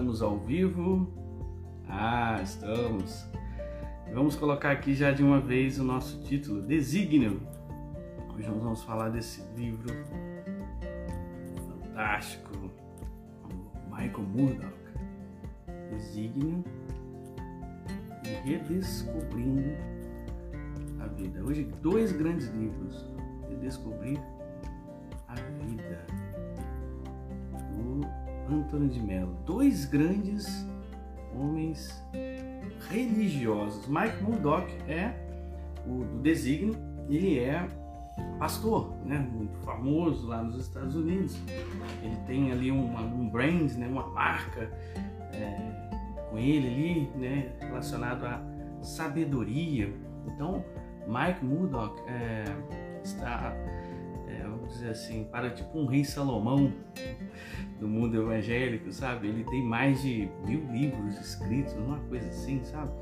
Estamos ao vivo? Ah, estamos. Vamos colocar aqui já de uma vez o nosso título, Desígnio. Hoje nós vamos falar desse livro fantástico, Michael Murdoch. Desígnio e Redescobrindo a Vida. Hoje, dois grandes livros. Redescobrir Antônio de Mello. Dois grandes homens religiosos. Mike Murdoch é o do designo, ele é pastor, né, muito famoso lá nos Estados Unidos. Ele tem ali uma, um brand, né, uma marca é, com ele ali, né, relacionado à sabedoria. Então, Mike Murdoch é, está dizer assim, para tipo um rei Salomão do mundo evangélico, sabe? Ele tem mais de mil livros escritos, uma coisa assim, sabe?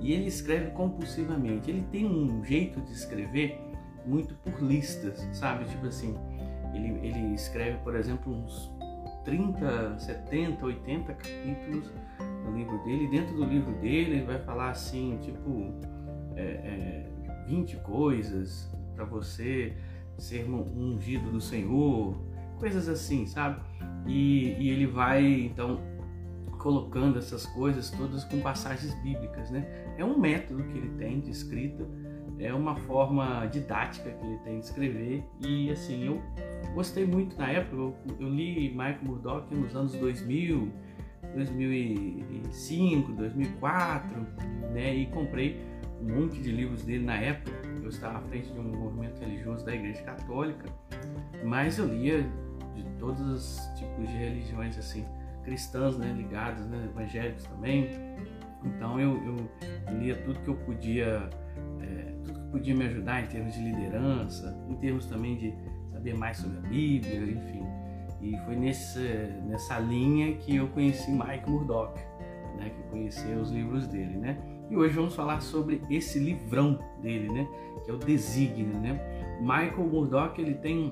E ele escreve compulsivamente. Ele tem um jeito de escrever muito por listas, sabe? Tipo assim, ele, ele escreve, por exemplo, uns 30, 70, 80 capítulos no livro dele. Dentro do livro dele, ele vai falar assim, tipo, é, é, 20 coisas para você ser ungido do Senhor, coisas assim, sabe? E, e ele vai então colocando essas coisas todas com passagens bíblicas, né? É um método que ele tem de escrita, é uma forma didática que ele tem de escrever e assim eu gostei muito na época. Eu, eu li Michael Murdoch nos anos 2000, 2005, 2004, né? E comprei um monte de livros dele na época. Eu estava à frente de um movimento religioso da Igreja Católica, mas eu lia de todos os tipos de religiões assim, cristãs, né, né, evangélicos também. Então eu, eu lia tudo que eu podia, é, tudo que podia me ajudar em termos de liderança, em termos também de saber mais sobre a Bíblia, enfim. E foi nesse, nessa linha que eu conheci Mike Murdoch, né, que conheci os livros dele, né? E hoje vamos falar sobre esse livrão dele, né? Que é o Desígnio, né? Michael Murdoch, ele tem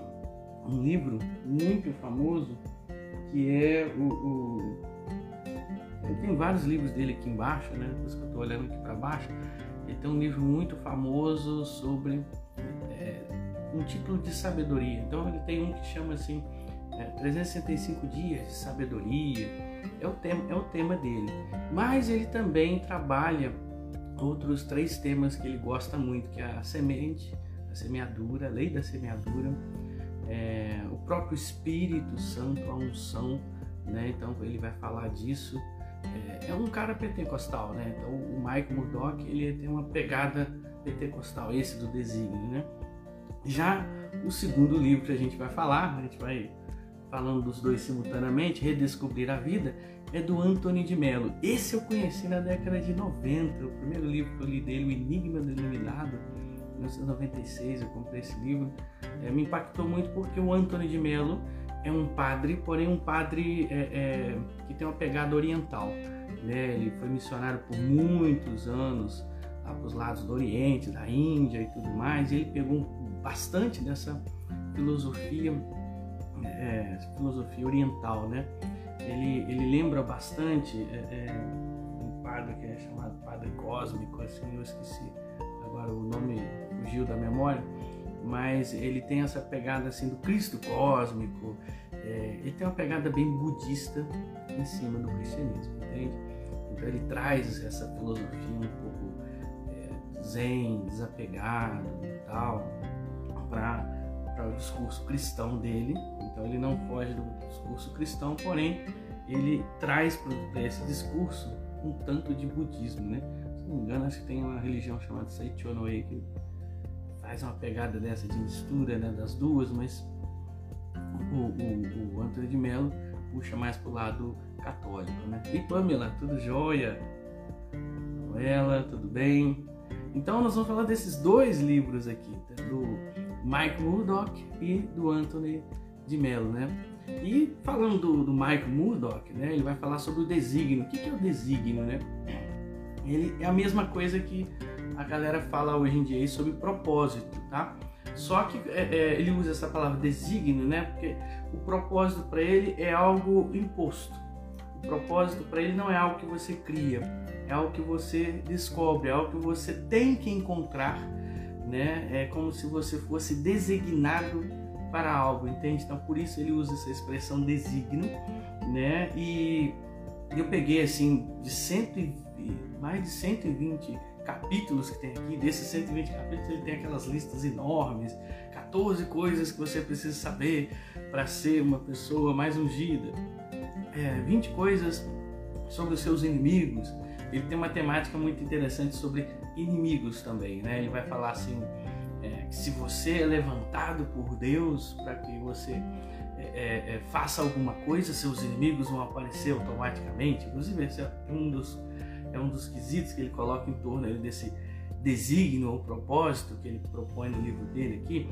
um livro muito famoso que é o, o... Tem vários livros dele aqui embaixo, né? Por isso que eu estou olhando aqui para baixo. Ele tem um livro muito famoso sobre é, um título de sabedoria. Então ele tem um que chama assim é, 365 dias de sabedoria. É o tema, é o tema dele. Mas ele também trabalha outros três temas que ele gosta muito, que é a semente, a semeadura, a lei da semeadura, é, o próprio Espírito Santo, a unção, né? Então ele vai falar disso. É, é, um cara pentecostal, né? Então o Michael Murdoch ele tem uma pegada pentecostal, esse do desígnio, né? Já o segundo livro que a gente vai falar, a gente vai falando dos dois simultaneamente, Redescobrir a Vida, é do Anthony de Mello. Esse eu conheci na década de 90, o primeiro livro que eu li dele, O Enigma do Iluminado, em 1996, eu comprei esse livro. É, me impactou muito porque o Anthony de Mello é um padre, porém um padre é, é, que tem uma pegada oriental. Né? Ele foi missionário por muitos anos lá para os lados do Oriente, da Índia e tudo mais, e ele pegou bastante dessa filosofia é, filosofia oriental, né? Ele, ele lembra bastante é, é, um padre que é chamado Padre Cósmico, assim, eu esqueci agora o nome fugiu da memória, mas ele tem essa pegada assim do Cristo cósmico, é, ele tem uma pegada bem budista em cima do cristianismo, entende? Então ele traz essa filosofia um pouco é, zen, desapegado e tal, para o discurso cristão dele. Então ele não foge do discurso cristão, porém ele traz para esse discurso um tanto de budismo, né? Se não me engano, acho que tem uma religião chamada Seichonoe que faz uma pegada dessa de mistura né, das duas, mas o, o, o Antônio de Mello puxa mais para o lado católico, né? E Pamela, tudo jóia? Ela, tudo bem? Então nós vamos falar desses dois livros aqui, tá? do Mike Murdoch e do Anthony de Mello, né? E falando do, do Murdoch, né? Ele vai falar sobre o desígnio. O que, que é o desígnio, né? Ele é a mesma coisa que a galera fala hoje em dia sobre propósito, tá? Só que é, é, ele usa essa palavra desígnio, né? Porque o propósito para ele é algo imposto. O propósito para ele não é algo que você cria, é algo que você descobre, é algo que você tem que encontrar, né? É como se você fosse designado para algo, entende? Então por isso ele usa essa expressão designo, né? E eu peguei assim de cento mais de 120 capítulos que tem aqui, desses 120 capítulos ele tem aquelas listas enormes, 14 coisas que você precisa saber para ser uma pessoa mais ungida, é, 20 coisas sobre os seus inimigos. Ele tem uma temática muito interessante sobre inimigos também, né? Ele vai falar assim, é, que se você é levantado por Deus para que você é, é, é, faça alguma coisa, seus inimigos vão aparecer automaticamente. Inclusive, esse é um dos, é um dos quesitos que ele coloca em torno desse desígnio ou propósito que ele propõe no livro dele aqui.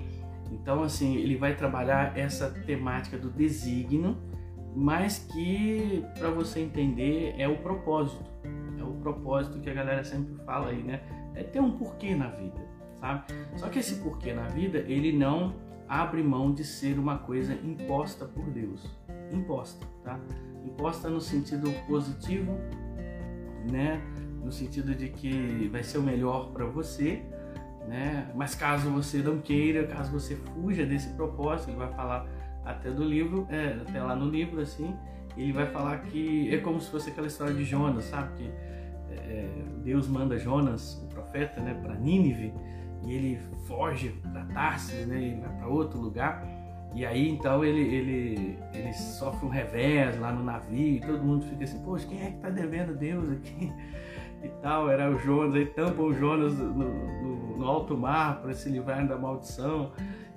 Então, assim, ele vai trabalhar essa temática do desígnio, mas que, para você entender, é o propósito. Propósito que a galera sempre fala aí, né? É ter um porquê na vida sabe? Só que esse porquê na vida, ele não abre mão de ser uma coisa imposta por Deus. Imposta, tá? Imposta no sentido positivo, né? No sentido de que vai ser o melhor para você, né? Mas caso você não queira, caso você fuja desse propósito, ele vai falar até do livro, é, até lá no livro assim, ele vai falar que é como se fosse aquela história de Jonas, sabe? Que é, Deus manda Jonas, o profeta, né, para Nínive, e ele foge para Tarsis, né? Vai para outro lugar. E aí então ele, ele, ele sofre um revés lá no navio e todo mundo fica assim, poxa, quem é que tá devendo Deus aqui? E tal, era o Jonas, aí tampam o Jonas no, no, no alto mar para se livrar da maldição.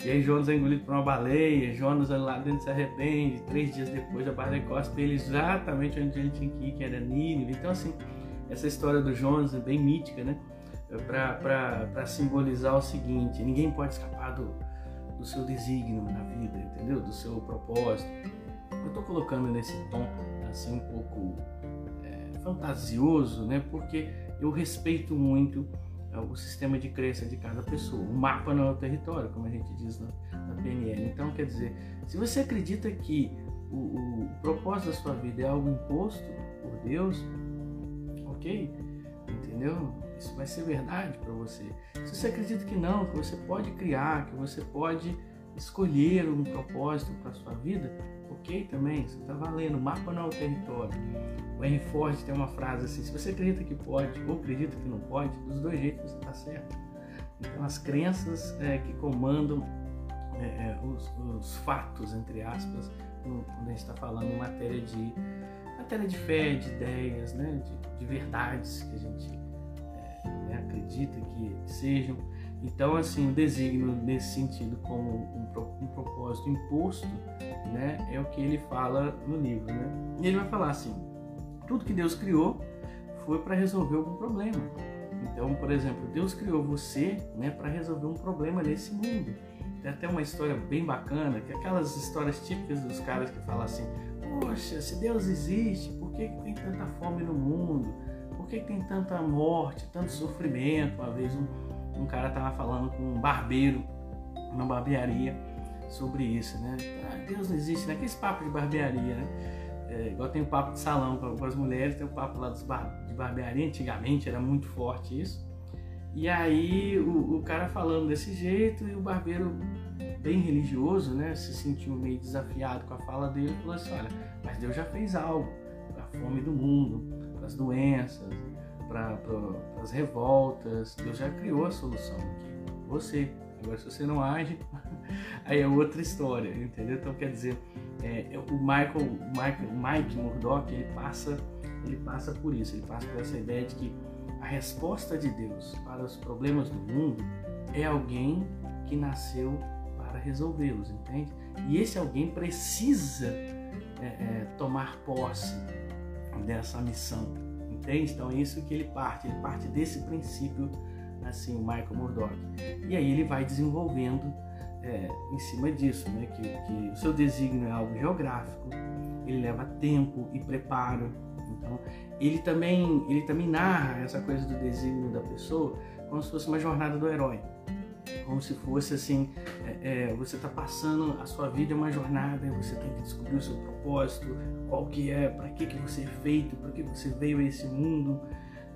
E aí Jonas é engolido por uma baleia, Jonas lá dentro se arrepende, três dias depois a baleia costa ele exatamente onde ele tinha que ir, que era Nínive. Então assim, essa história do Jonas é bem mítica, né? para simbolizar o seguinte: ninguém pode escapar do, do seu desígnio na vida, entendeu? Do seu propósito. Eu estou colocando nesse tom assim um pouco é, fantasioso, né? Porque eu respeito muito é, o sistema de crença de cada pessoa. O mapa não é o território, como a gente diz na, na PNL. Então, quer dizer, se você acredita que o, o propósito da sua vida é algo imposto por Deus, ok? Entendeu? isso vai ser verdade para você. Se você acredita que não, que você pode criar, que você pode escolher um propósito para sua vida, ok também, você está valendo. Mapa não é o território. O Henry Ford tem uma frase assim: se você acredita que pode ou acredita que não pode, dos dois jeitos você está certo. Então, as crenças é, que comandam é, é, os, os, fatos, entre aspas, quando a gente está falando em matéria de de fé, de ideias, né, de, de verdades que a gente né, acredita que sejam. Então, assim, o desígnio nesse sentido como um, um, propósito imposto, né, é o que ele fala no livro, né? E ele vai falar assim: tudo que Deus criou foi para resolver algum problema. Então, por exemplo, Deus criou você, né, para resolver um problema nesse mundo. Tem até uma história bem bacana, que é aquelas histórias típicas dos caras que falam assim: Poxa, se Deus existe, por que, que tem tanta fome no mundo? por que tem tanta morte, tanto sofrimento? Uma vez um, um cara estava falando com um barbeiro numa barbearia sobre isso, né? Ah, Deus não existe, né? Aqueles papos de barbearia, né? É, igual tem o papo de salão para as mulheres, tem o papo lá dos bar, de barbearia, antigamente era muito forte isso. E aí o, o, cara falando desse jeito e o barbeiro bem religioso, né, se sentiu meio desafiado com a fala dele, falou assim, olha, mas Deus já fez algo para a fome do mundo, para as doenças, para as revoltas. Deus já criou a solução. Você. Agora, se você não age, aí é outra história, entendeu? Então, quer dizer, é, é o Michael, o o Mike Murdock, ele passa, ele passa por isso, ele passa por essa ideia de que a resposta de Deus para os problemas do mundo é alguém que nasceu resolvê-los, entende? E esse alguém precisa é, é, tomar posse dessa missão, entende? Então é isso que ele parte, ele parte desse princípio, assim, o Michael Murdoch. E aí ele vai desenvolvendo é, em cima disso, né? Que, que o seu desígnio é algo geográfico, ele leva tempo e preparo. Então ele também, ele também narra essa coisa do desígnio da pessoa como se fosse uma jornada do herói. Como se fosse assim, é, é, você está passando a sua vida é uma jornada, você tem que descobrir o seu propósito, qual que é, para que que você é feito, para que você veio a esse mundo,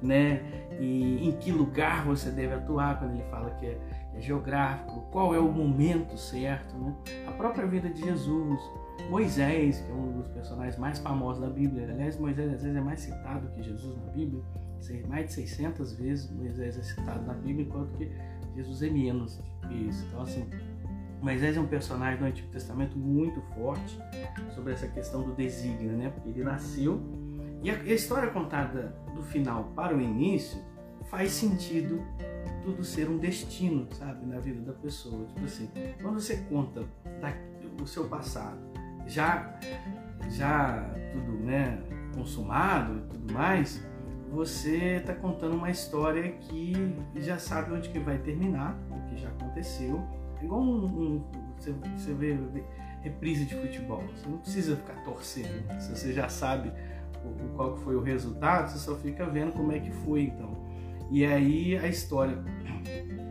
né? E em que lugar você deve atuar quando ele fala que é, é geográfico, qual é o momento certo, né? A própria vida de Jesus, Moisés, que é um dos personagens mais famosos da Bíblia. Aliás, Moisés às vezes é mais citado que Jesus na Bíblia. Mais de 600 vezes Moisés é citado na Bíblia, enquanto que É menos que isso. Então, assim, Moisés é um personagem do Antigo Testamento muito forte sobre essa questão do desígnio, né? Porque ele nasceu e a história contada do final para o início faz sentido tudo ser um destino, sabe, na vida da pessoa. Tipo assim, quando você conta da, o seu passado, já já tudo, né, consumado e tudo mais, você está contando uma história que já sabe onde que vai terminar, o que já aconteceu. É igual um, um você, você vê, vê, reprise de futebol. Você não precisa ficar torcendo. Se você já sabe o, qual foi o resultado, você só fica vendo como é que foi então. E aí a história,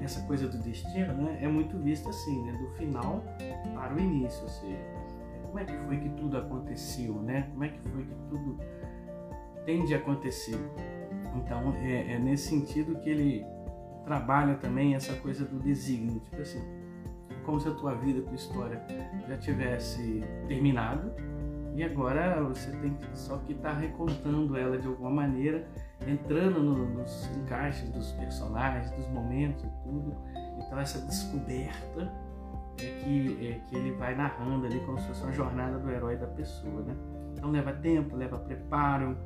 essa coisa do destino, né, é muito vista assim, né, do final para o início, ou seja, como é que foi que tudo aconteceu, né? Como é que foi que tudo tende a acontecer. Então é, é nesse sentido que ele trabalha também essa coisa do desígnio, tipo assim, como se a tua vida, a tua história já tivesse terminado e agora você tem só que estar tá recontando ela de alguma maneira, entrando no, nos encaixes dos personagens, dos momentos e tudo. Então essa descoberta é que, é que ele vai narrando ali como se fosse uma jornada do herói da pessoa, né? Então leva tempo, leva preparo,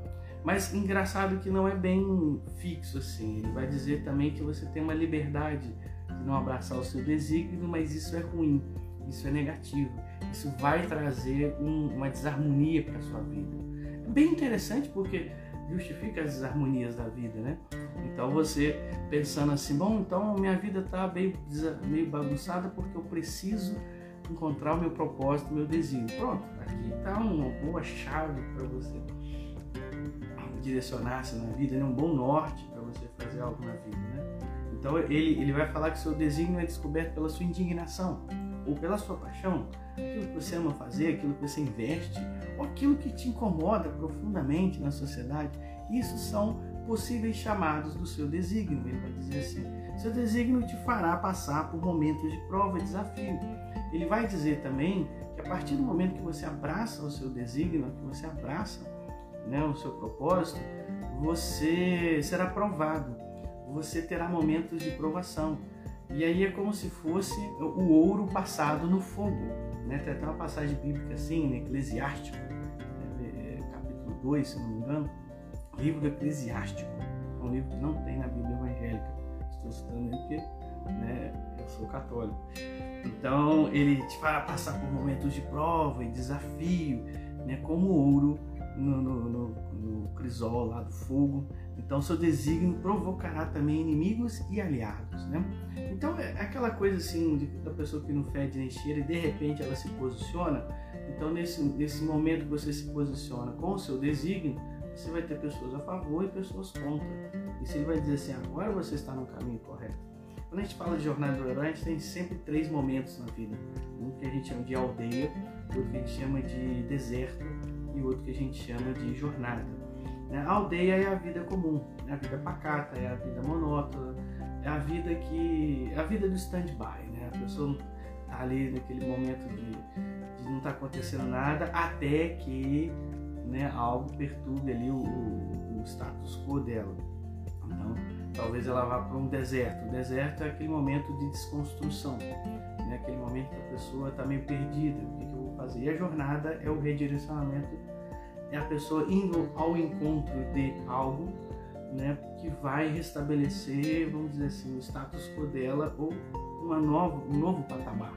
mas engraçado que não é bem fixo assim. Ele vai dizer também que você tem uma liberdade de não abraçar o seu desígnio, mas isso é ruim, isso é negativo. Isso vai trazer um, uma desarmonia para a sua vida. É bem interessante porque justifica as desarmonias da vida, né? Então você pensando assim, bom, então minha vida está meio, meio bagunçada porque eu preciso encontrar o meu propósito, o meu desígnio. Pronto, aqui está uma boa chave para você direcionar-se na vida, né? um bom norte para você fazer algo na vida. Né? Então ele, ele vai falar que seu desígnio é descoberto pela sua indignação ou pela sua paixão, aquilo que você ama fazer, aquilo que você investe, ou aquilo que te incomoda profundamente na sociedade. Isso são possíveis chamados do seu desígnio. Ele vai dizer assim: seu desígnio te fará passar por momentos de prova e desafio. Ele vai dizer também que a partir do momento que você abraça o seu desígnio, que você abraça né, o seu propósito, você será provado, você terá momentos de provação. E aí é como se fosse o ouro passado no fogo. Né? Tem até uma passagem bíblica assim, né? Eclesiástico, né? capítulo 2, se não me engano, livro Eclesiástico. É um livro que não tem na Bíblia evangélica. Estou citando ele porque né, eu sou católico. Então ele te fará passar por momentos de prova e desafio, né, como ouro no, no, no, no crisol lá do fogo. Então, seu desígnio provocará também inimigos e aliados, né? Então, é aquela coisa assim de, da pessoa que não fede nem cheira e de repente ela se posiciona. Então, nesse, nesse momento que você se posiciona com o seu desígnio, você vai ter pessoas a favor e pessoas contra. E você vai dizer assim: agora você está no caminho correto. Quando a gente fala de jornada do herói, a gente tem sempre três momentos na vida: um que a gente chama de aldeia, outro que a gente chama de deserto e outro que a gente chama de jornada. Né? A aldeia é a vida comum, é a vida pacata, é a vida monótona, é a vida que. é a vida do stand-by, né? A pessoa tá ali naquele momento de, de não estar tá acontecendo nada até que né, algo perturbe ali o, o, status quo dela. Então, talvez ela vá para um deserto. O deserto é aquele momento de desconstrução, né? aquele momento que a pessoa está meio perdida. O que, que fazer? E a jornada é o redirecionamento é a pessoa indo ao encontro de algo né, que vai restabelecer, vamos dizer assim, o status quo dela ou uma nova, um novo patamar.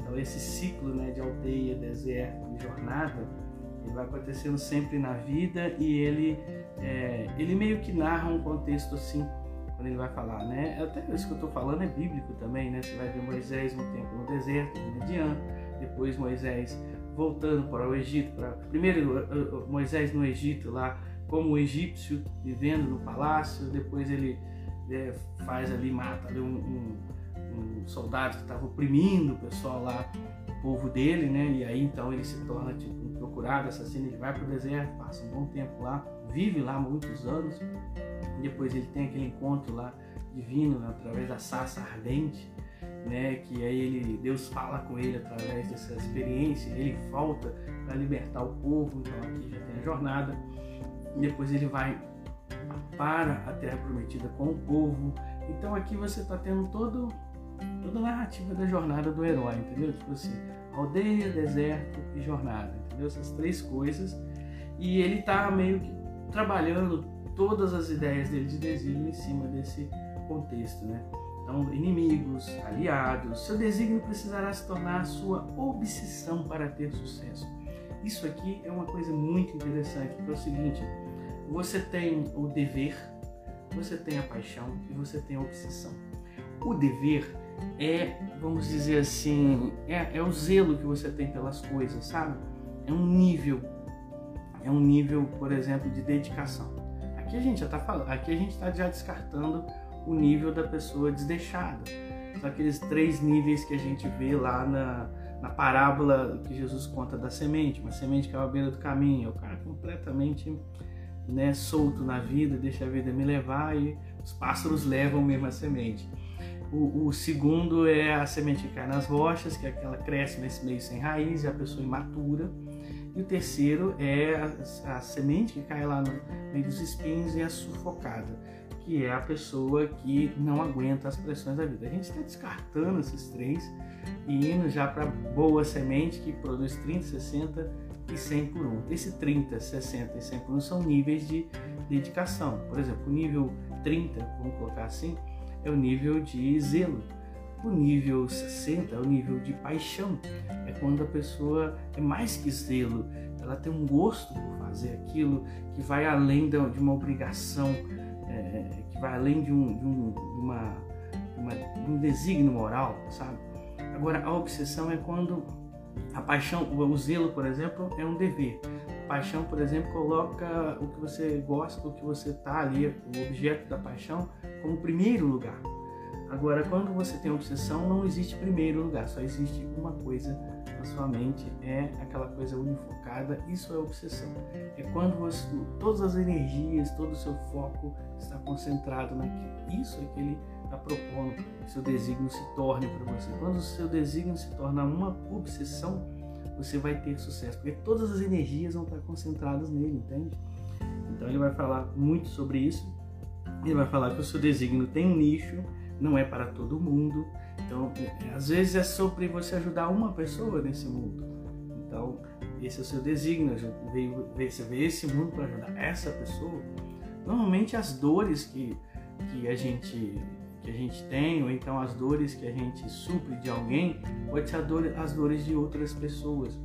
Então esse ciclo né, de aldeia, deserto e jornada, ele vai acontecendo sempre na vida e ele, é, ele meio que narra um contexto assim, quando ele vai falar, né? Até isso que eu estou falando é bíblico também, né? Você vai ver Moisés um tempo no deserto, no Median, depois Moisés voltando para o Egito, para primeiro eh, eh, Moisés no Egito lá como egípcio vivendo no palácio, depois ele é, faz ali mata ali um, um, um soldado que estava oprimindo o pessoal lá, o povo dele, né? E aí então ele se torna tipo um procurado, assassino, ele vai para o deserto, passa um bom tempo lá, vive lá muitos anos. Depois ele tem aquele encontro lá divino né, através da sarça ardente, né? Que aí ele, Deus fala com ele através dessa experiência, ele volta para libertar o povo. Então aqui já tem a jornada. Depois ele vai para a terra prometida com o povo. Então aqui você está tendo todo, toda a narrativa da jornada do herói, entendeu? Tipo assim, aldeia, deserto e jornada, entendeu? Essas três coisas. E ele está meio que trabalhando todas as ideias dele de desígnio em cima desse contexto, né? Então, inimigos, aliados, seu desígnio precisará se tornar sua obsessão para ter sucesso. Isso aqui é uma coisa muito interessante, porque é o seguinte, você tem o dever, você tem a paixão e você tem a obsessão. O dever é, vamos dizer assim, é, é o zelo que você tem pelas coisas, sabe? É um nível, é um nível, por exemplo, de dedicação. Aqui a gente já está falando, aqui a gente está já descartando o nível da pessoa desdeixada. São aqueles três níveis que a gente vê lá na, na parábola que Jesus conta da semente, uma semente que é à beira do caminho, é o cara completamente né, solto na vida, deixa a vida me levar e os pássaros levam mesmo a semente. O, o, segundo é a semente que cai nas rochas, que é aquela cresce nesse meio sem raiz, é a pessoa imatura. E o terceiro é a, a semente que cai lá no meio dos espinhos e é sufocada, que é a pessoa que não aguenta as pressões da vida. A gente está descartando esses três e indo já para boa semente que produz 30, 60 e 100 por 1. Esse 30, 60 e 100 por 1 são níveis de dedicação. Por exemplo, o nível 30, vamos colocar assim, é o nível de zelo. O nível 60 é o nível de paixão. É quando a pessoa é mais que zelo, ela tem um gosto por fazer aquilo que vai além de uma obrigação, é, que vai além de um, de um, de uma, uma, de um desígnio moral, sabe? Agora, a obsessão é quando a paixão, o zelo, por exemplo, é um dever. A paixão, por exemplo, coloca o que você gosta, o que você está ali, o objeto da paixão, como primeiro lugar. Agora, quando você tem obsessão, não existe primeiro lugar, só existe uma coisa na sua mente, é aquela coisa unifocada, isso é obsessão. É quando você, todas as energias, todo o seu foco está concentrado naquilo. Isso é que ele está propondo que seu desígnio se torne para você. Quando o seu desígnio se torna uma obsessão, você vai ter sucesso, porque todas as energias vão estar concentradas nele, entende? Então ele vai falar muito sobre isso. Ele vai falar que o seu desígnio tem um nicho, não é para todo mundo. Então, é, às vezes é sobre você ajudar uma pessoa nesse mundo. Então, esse é o seu desígnio, você vê esse mundo para ajudar essa pessoa. Normalmente as dores que, que a gente que a gente tem, ou então as dores que a gente supre de alguém, pode ser dor, as dores de outras pessoas.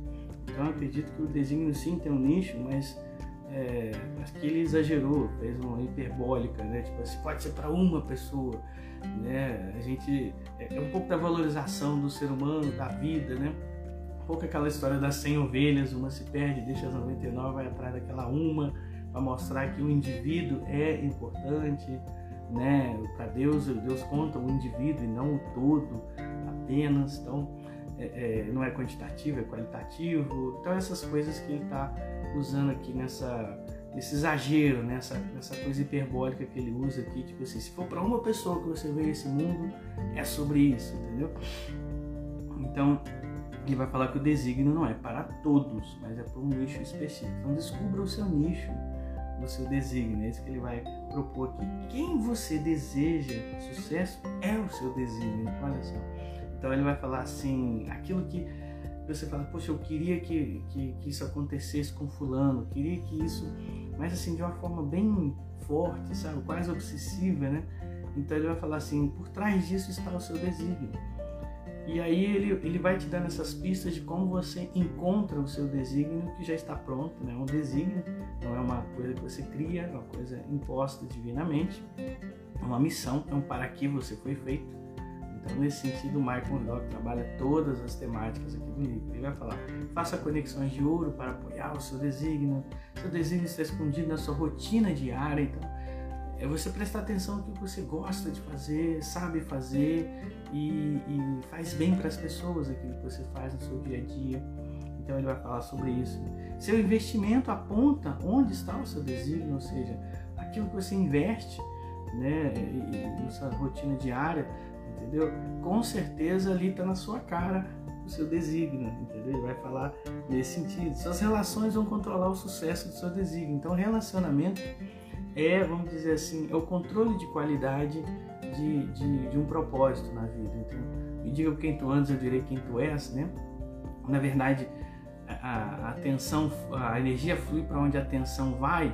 Então eu acredito que o desígnio sim tem um nicho, mas é, que ele exagerou, fez uma hiperbólica, né? Tipo assim, pode ser para uma pessoa, né? A gente é, é, um pouco da valorização do ser humano, da vida, né? Um pouco aquela história das 100 ovelhas, uma se perde, deixa as 99, vai atrás daquela uma, para mostrar que o indivíduo é importante, né? Para Deus, Deus conta o indivíduo e não o todo apenas. Então, é, é, não é quantitativo, é qualitativo. Então, essas coisas que ele está usando aqui nessa, nesse exagero, nessa, nessa coisa hiperbólica que ele usa aqui, tipo assim, se for para uma pessoa que você vê esse mundo, é sobre isso, entendeu? Então, ele vai falar que o desígnio não é para todos, mas é para um nicho específico. Então, descubra o seu nicho do seu desígnio. É isso que ele vai propor aqui. Quem você deseja sucesso é o seu desígnio. Olha só. Então ele vai falar assim, aquilo que você fala, poxa, eu queria que, que, que isso acontecesse com fulano, queria que isso, mas assim, de uma forma bem forte, sabe, quase obsessiva, né? Então ele vai falar assim, por trás disso está o seu desígnio. E aí ele, ele vai te dando essas pistas de como você encontra o seu desígnio que já está pronto, né? Um desígnio não é uma coisa que você cria, é uma coisa imposta divinamente, é uma missão, é um para que você foi feito. Então, nesse sentido, o Michael Murdock trabalha todas as temáticas aqui do livro. Ele vai falar: faça conexões de ouro para apoiar o seu desígnio. Seu desígnio está escondido na sua rotina diária. Então, é você prestar atenção no que você gosta de fazer, sabe fazer e, e faz bem para as pessoas aquilo que você faz no seu dia a dia. Então ele vai falar sobre isso. Seu investimento aponta onde está o seu desígnio, ou seja, aquilo que você investe, né, na sua rotina diária, entendeu? Com certeza ali está na sua cara o seu desígnio, entendeu? Ele vai falar nesse sentido. Suas relações vão controlar o sucesso do seu desígnio. Então, relacionamento é, vamos dizer assim, é o controle de qualidade de, de, de um propósito na vida. Então, me diga quem tu andas, eu direi quem tu és, né? Na verdade, a, a atenção, a energia flui para onde a atenção vai.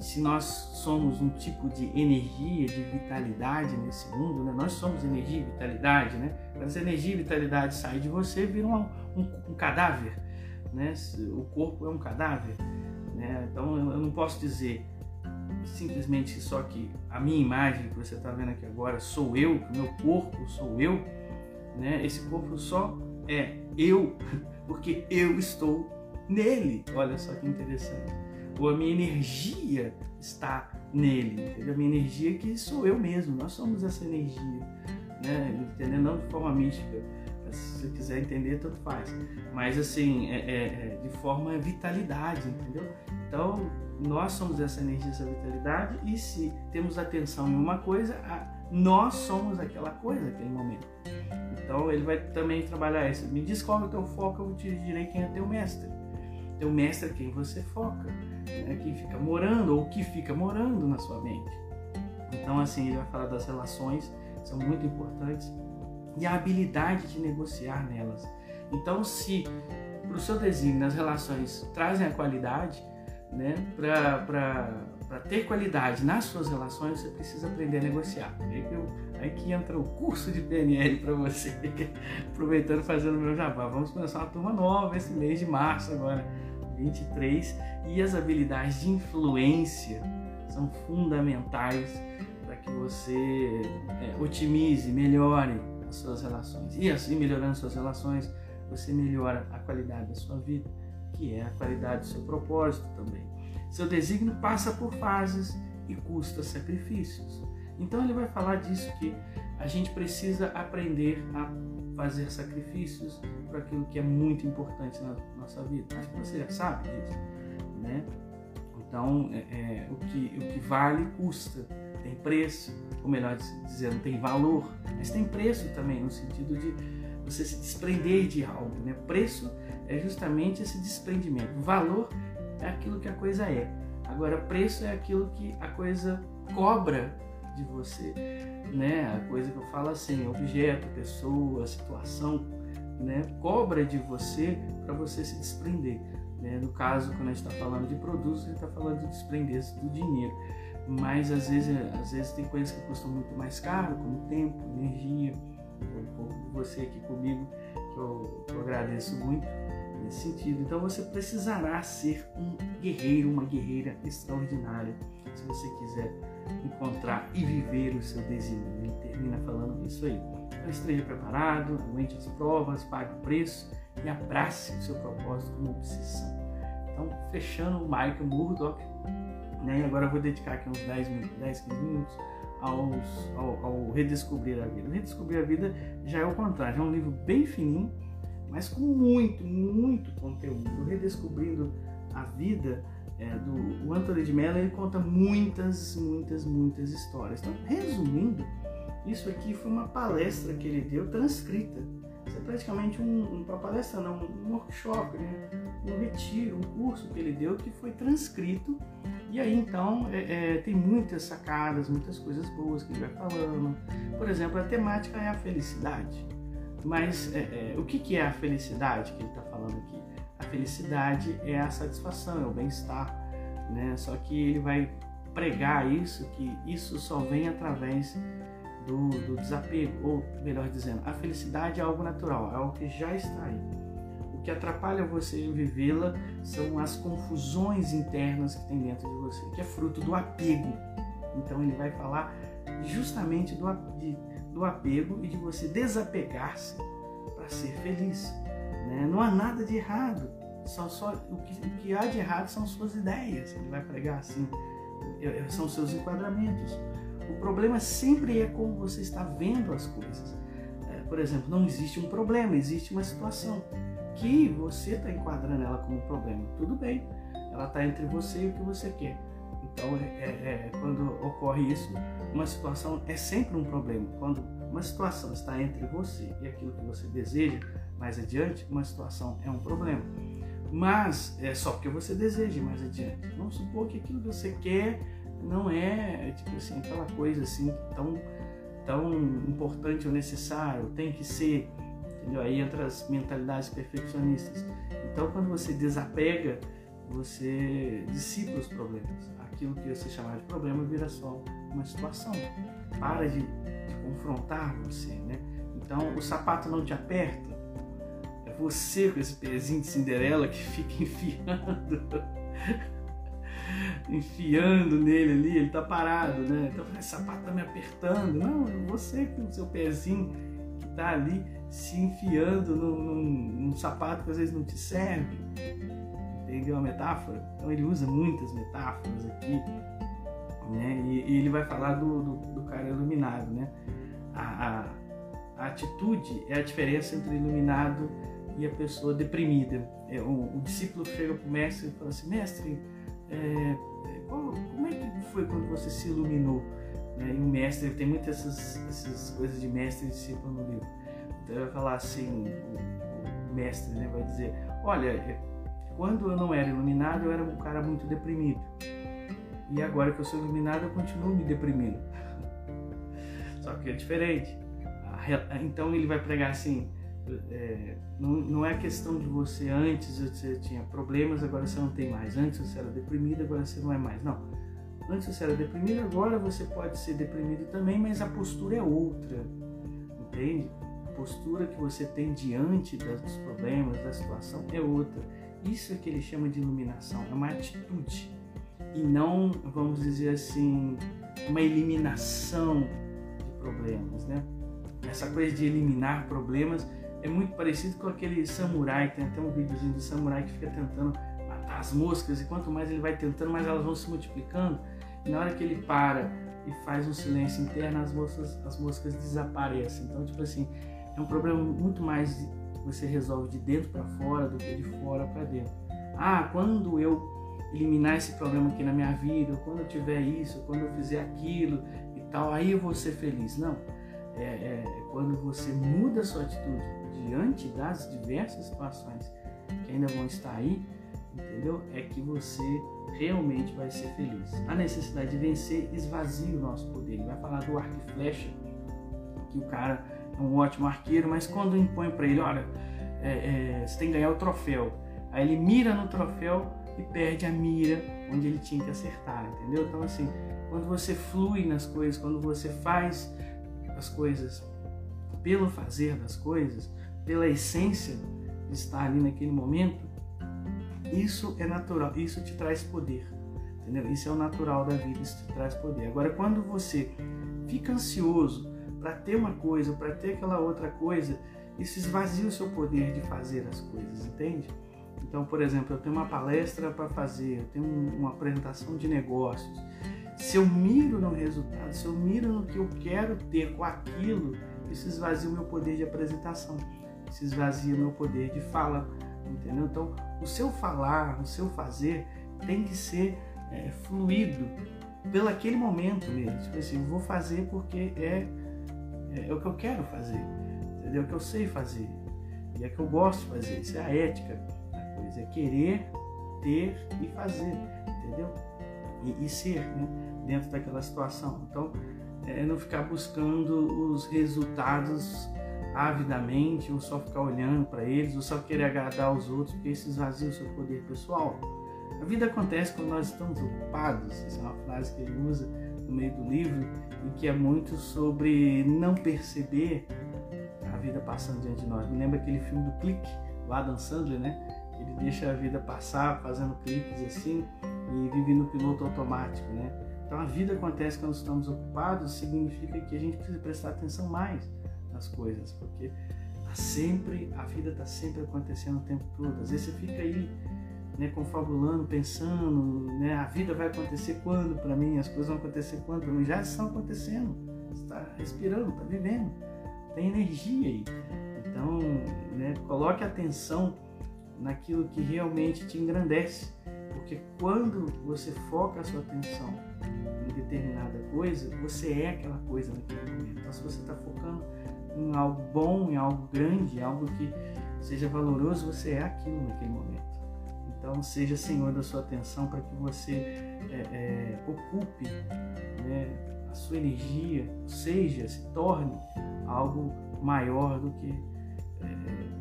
Se nós somos um tipo de energia, de vitalidade nesse mundo, né? nós somos energia e vitalidade, né? Quando essa energia e vitalidade sai de você, vira um, um, um cadáver, né? O corpo é um cadáver, né? Então eu não posso dizer simplesmente só que a minha imagem que você está vendo aqui agora sou eu, que meu corpo sou eu, né? Esse corpo só é eu porque eu estou nele. Olha só que interessante. Ou a minha energia está nele, entendeu? A minha energia que sou eu mesmo, nós somos essa energia, né? Entendendo? Não de forma mística, se você quiser entender, tanto faz. Mas assim, é, é, é de forma vitalidade, entendeu? Então, nós somos essa energia, essa vitalidade, e se temos atenção em uma coisa, nós somos aquela coisa, aquele momento. Então ele vai também trabalhar isso. Me diz qual é o teu foco, eu te direi quem é teu mestre. Teu mestre é quem você foca, né? quem fica morando ou que fica morando na sua mente. Então assim, ele vai falar das relações, são muito importantes, e a habilidade de negociar nelas. Então se para o seu desígnio as relações trazem a qualidade, né, para ter qualidade nas suas relações, você precisa aprender a negociar. Aí que, eu, aí que entra o curso de PNL para você, aproveitando fazendo meu jabá. Vamos começar uma turma nova esse mês de março agora, 23, e as habilidades de influência são fundamentais para que você é, otimize, melhore as suas relações. E assim, melhorando suas relações, você melhora a qualidade da sua vida que é a qualidade do seu propósito também. Seu desígnio passa por fases e custa sacrifícios. Então ele vai falar disso que a gente precisa aprender a fazer sacrifícios para aquilo que é muito importante na nossa vida. Acho que você já sabe disso, né? Então, é, é, o, que, o que vale custa, tem preço, ou melhor dizendo, tem valor, mas tem preço também, no sentido de você se desprender de algo. Né? Preço é justamente esse desprendimento. Valor é aquilo que a coisa é. Agora, preço é aquilo que a coisa cobra de você. Né? A coisa que eu falo assim, objeto, pessoa, situação, né? cobra de você para você se desprender. Né? No caso, quando a gente está falando de produtos, a gente está falando de desprender-se do dinheiro. Mas às vezes, às vezes tem coisas que custam muito mais caro, como tempo, energia, você aqui comigo, que eu, eu agradeço muito nesse sentido. Então você precisará ser um guerreiro, uma guerreira extraordinária, se você quiser encontrar e viver o seu desígnio. Ele termina falando isso aí. Então esteja preparado, aguente as provas, pague o preço e abrace o seu propósito como obsessão. Então, fechando o Michael Murdoch, né? E agora eu vou dedicar aqui uns 10, 10 15 minutos aos, ao, ao, redescobrir a vida. Redescobrir a vida já é o contrário, é um livro bem fininho, mas com muito, muito conteúdo. Redescobrindo a vida é, do o Anthony de Mello, ele conta muitas, muitas, muitas histórias. Então, resumindo, isso aqui foi uma palestra que ele deu transcrita. Isso é praticamente um, uma palestra, não, um workshop, né? um retiro, um curso que ele deu que foi transcrito e aí então é, é, tem muitas sacadas, muitas coisas boas que ele vai falando. Por exemplo, a temática é a felicidade. Mas é, é, o que, que é a felicidade que ele está falando aqui? A felicidade é a satisfação, é o bem-estar. Né? Só que ele vai pregar isso, que isso só vem através do, do desapego, ou melhor dizendo, a felicidade é algo natural, é algo que já está aí que atrapalha você vivê-la são as confusões internas que tem dentro de você, que é fruto do apego. Então ele vai falar justamente do, de, do apego e de você desapegar-se para ser feliz. Né? Não há nada de errado, só, só o, que, o que há de errado são suas ideias. Ele vai pregar assim. são seus enquadramentos. O problema sempre é como você está vendo as coisas. É, por exemplo, não existe um problema, existe uma situação que você está enquadrando ela como um problema. Tudo bem, ela está entre você e o que você quer. Então, é, é, é, quando ocorre isso, uma situação é sempre um problema. Quando uma situação está entre você e aquilo que você deseja mais adiante, uma situação é um problema. Mas é só porque você deseja mais adiante. Vamos supor que aquilo que você quer não é, tipo assim, aquela coisa assim tão, tão importante ou necessário, tem que ser, entendeu? Aí entra as mentalidades perfeccionistas. Então, quando você desapega, você dissipa os problemas. Aquilo que você chamar de problema vira só uma situação. Para de, de confrontar você, né? Então, o sapato não te aperta, é você com esse pezinho de Cinderela que fica enfiando enfiando nele ali, ele tá parado, né? Então, esse sapato tá me apertando. Não, você com o seu pezinho que tá ali se enfiando num, num, num sapato que às vezes não te serve. Entendeu a metáfora? Então ele usa muitas metáforas aqui, né? E, e ele vai falar do, do, do cara iluminado, né? A, a, a, atitude é a diferença entre iluminado e a pessoa deprimida. É, o, o discípulo chega para o mestre e fala assim: Mestre, é, qual, como é que foi quando você se iluminou? Né? E o mestre, tem muitas essas, essas coisas de mestre e discípulo no livro. Então vai falar assim: o, o mestre né, vai dizer: Olha, é, quando eu não era iluminado, eu era um cara muito deprimido. E agora que eu sou iluminado, eu continuo me deprimindo. Só que é diferente. Então ele vai pregar assim: é, não, não, é questão de você antes você tinha problemas, agora você não tem mais. Antes você era deprimido, agora você não é mais. Não. Antes você era deprimido, agora você pode ser deprimido também, mas a postura é outra. Entende? A postura que você tem diante dos problemas, da situação é outra. Isso é que ele chama de iluminação, é uma atitude. E não, vamos dizer assim, uma eliminação de problemas, né? Essa coisa de eliminar problemas é muito parecido com aquele samurai, tem até um videozinho do samurai que fica tentando matar as moscas e quanto mais ele vai tentando, mais elas vão se multiplicando. E na hora que ele para e faz um silêncio interno, as moscas, as moscas desaparecem. Então, tipo assim, é um problema muito mais que você resolve de dentro para fora do que de fora para dentro. Ah, quando eu eliminar esse problema aqui na minha vida, quando eu tiver isso, quando eu fizer aquilo e tal, aí eu vou ser feliz. Não. É, é, é quando você muda a sua atitude diante das diversas situações que ainda vão estar aí, entendeu? É que você realmente vai ser feliz. A necessidade de vencer esvazia o nosso poder. Ele vai falar do arco e flecha, que o cara é um ótimo arqueiro, mas quando impõe para ele, olha, é, é, você tem que ganhar o troféu. Aí ele mira no troféu e perde a mira onde ele tinha que acertar, entendeu? Então assim, quando você flui nas coisas, quando você faz as coisas pelo fazer das coisas, pela essência de estar ali naquele momento, isso é natural, isso te traz poder. Entendeu? Isso é o natural da vida, isso te traz poder. Agora, quando você fica ansioso para ter uma coisa, para ter aquela outra coisa, isso esvazia o seu poder de fazer as coisas, entende? Então, por exemplo, eu tenho uma palestra para fazer, eu tenho uma apresentação de negócios. Se eu miro no resultado, se eu miro no que eu quero ter com aquilo, isso esvazia o meu poder de apresentação se esvazia o meu poder de fala, entendeu? Então, o seu falar, o seu fazer tem que ser é, fluido pelo aquele momento mesmo. Tipo assim, vou fazer porque é, é, é, o que eu quero fazer, entendeu? É o que eu sei fazer e é que eu gosto de fazer. Isso é a ética da coisa, é querer, ter e fazer, entendeu? E, e ser, né? Dentro daquela situação. Então, é não ficar buscando os resultados avidamente, ou só ficar olhando para eles, ou só querer agradar aos outros, porque isso esvazia o seu poder pessoal. A vida acontece quando nós estamos ocupados, essa é uma frase que ele usa no meio do livro, e que é muito sobre não perceber a vida passando diante de nós. Me lembra aquele filme do Clique, do Adam Sandler, né? Ele deixa a vida passar fazendo cliques assim e vive no piloto automático, né? Então a vida acontece quando estamos ocupados, significa que a gente precisa prestar atenção mais nas coisas, porque tá sempre, a vida está sempre acontecendo o tempo todo. Às vezes você fica aí né, confabulando, pensando, né, a vida vai acontecer quando para mim, as coisas vão acontecer quando para mim, já estão acontecendo. Você está respirando, está vivendo, tem energia aí. Então, né, coloque atenção naquilo que realmente te engrandece, porque quando você foca a sua atenção em determinada coisa, você é aquela coisa naquele momento. Então, se você está focando em algo bom, em algo grande, em algo que seja valoroso, você é aquilo naquele momento. Então, seja senhor da sua atenção para que você é, é, ocupe né, a sua energia, seja, se torne algo maior do que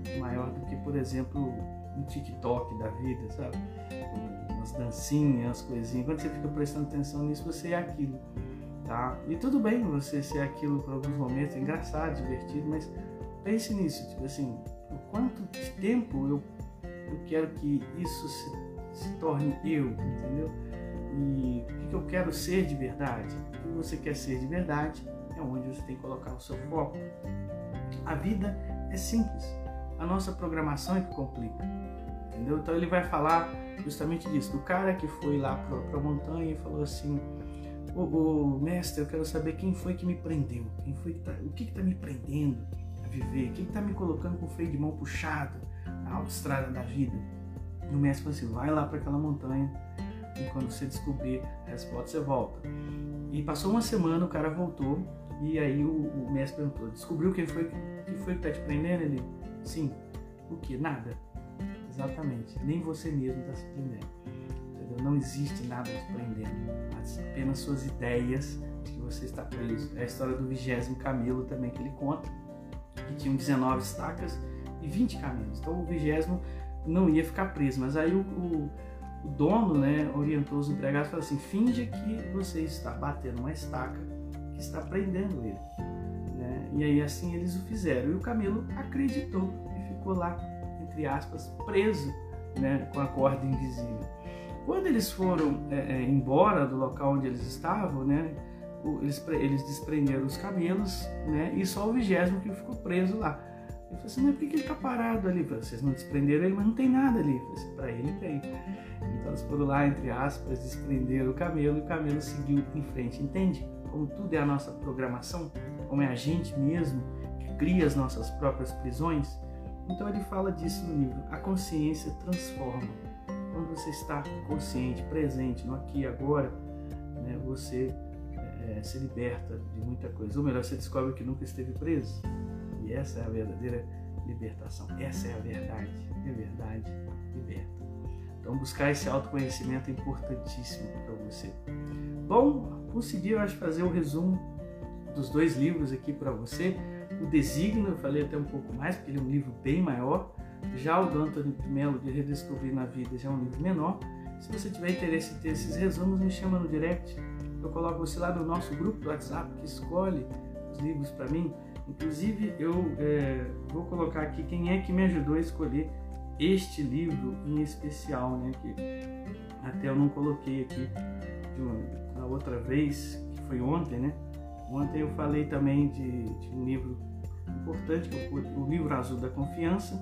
é, maior do que, por exemplo, um TikTok da vida, sabe? Umas dancinhas, as coisinhas. Quando você fica prestando atenção nisso, você é aquilo, tá? E tudo bem você ser aquilo por alguns momentos, engraçado, divertido, mas pense nisso, tipo assim, o quanto tempo eu, eu quero que isso se, se torne eu, entendeu? E o que eu quero ser de verdade? O que você quer ser de verdade é onde você tem que colocar o seu foco. A vida é simples. A nossa programação é que complica. Entendeu? Então ele vai falar justamente disso, do cara que foi lá para a montanha e falou assim: o, mestre, eu quero saber quem foi que me prendeu, quem foi que tá, o que está me prendendo a viver, quem está me colocando com o freio de mão puxado na autoestrada da vida. E o mestre falou assim: vai lá para aquela montanha e quando você descobrir a resposta você volta. E passou uma semana, o cara voltou e aí o, o mestre perguntou: descobriu quem foi que foi que está te prendendo? Ele: sim. O que? Nada. Exatamente. Nem você mesmo está se prendendo. Não existe nada te prendendo. Apenas suas ideias de que você está preso. É a história do vigésimo camelo também que ele conta, que tinham 19 estacas e 20 camelos. Então o vigésimo não ia ficar preso. Mas aí o, o, o dono né, orientou os empregados e falou assim: finge que você está batendo uma estaca que está prendendo ele. Né? E aí assim eles o fizeram. E o camelo acreditou e ficou lá entre aspas, preso né, com a corda invisível. Quando eles foram é, é, embora do local onde eles estavam, né, eles, eles desprenderam os camelos né, e só o vigésimo que ficou preso lá. Ele falou assim, mas por que ele está parado ali? Falei, Vocês não desprenderam ele, mas não tem nada ali. Assim, Para ele tem. Então eles foram lá, entre aspas, desprenderam o camelo e o camelo seguiu em frente. Entende? Como tudo é a nossa programação, como é a gente mesmo que cria as nossas próprias prisões, então ele fala disso no livro. A consciência transforma. Quando você está consciente, presente no aqui e agora, né, você é, se liberta de muita coisa. Ou melhor, você descobre que nunca esteve preso. E essa é a verdadeira libertação. Essa é a verdade. É verdade, liberta. Então buscar esse autoconhecimento é importantíssimo para você. Bom, consegui eu acho fazer o resumo dos dois livros aqui para você. O Designo, eu falei até um pouco mais, porque ele é um livro bem maior. Já o do Antônio Melo, de Redescobrir na Vida, já é um livro menor. Se você tiver interesse em ter esses resumos, me chama no direct. Eu coloco você lá no nosso grupo do WhatsApp, que escolhe os livros para mim. Inclusive, eu é, vou colocar aqui quem é que me ajudou a escolher este livro em especial, né? Que até eu não coloquei aqui uma, na outra vez, que foi ontem, né? Ontem eu falei também de, de um livro importante, que é o livro Azul da Confiança.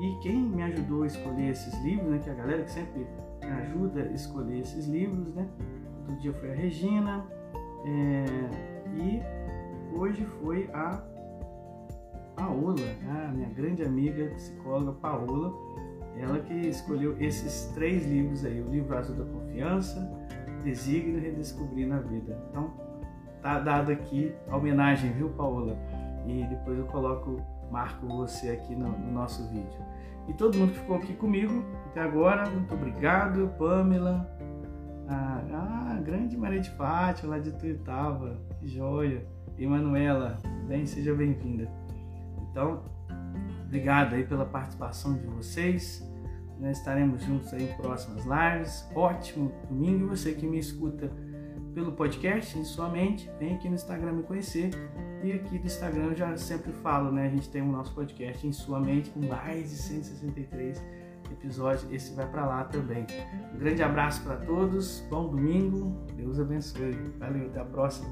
E quem me ajudou a escolher esses livros, né, que é a galera que sempre me ajuda a escolher esses livros, né? Outro dia foi a Regina é, e hoje foi a Paola, a minha grande amiga psicóloga Paola, ela que escolheu esses três livros aí, o livro Azul da Confiança, Designo e Redescobrir na Vida. Então, tá dado aqui a homenagem, viu, Paola? E depois eu coloco, marco você aqui no, no nosso vídeo. E todo mundo que ficou aqui comigo até agora, muito obrigado, Pamela. Ah, ah grande Maria de Fátima, lá de Tuitava, que joia. Emanuela, bem, seja bem-vinda. Então, obrigado aí pela participação de vocês. Nós estaremos juntos aí em próximas lives. Ótimo domingo. Você que me escuta pelo podcast em sua mente, vem aqui no Instagram me conhecer. E aqui no Instagram eu já sempre falo, né? A gente tem o nosso podcast em sua mente com mais de 163 episódios. Esse vai para lá também. Um grande abraço para todos, bom domingo, Deus abençoe. Valeu, até a próxima.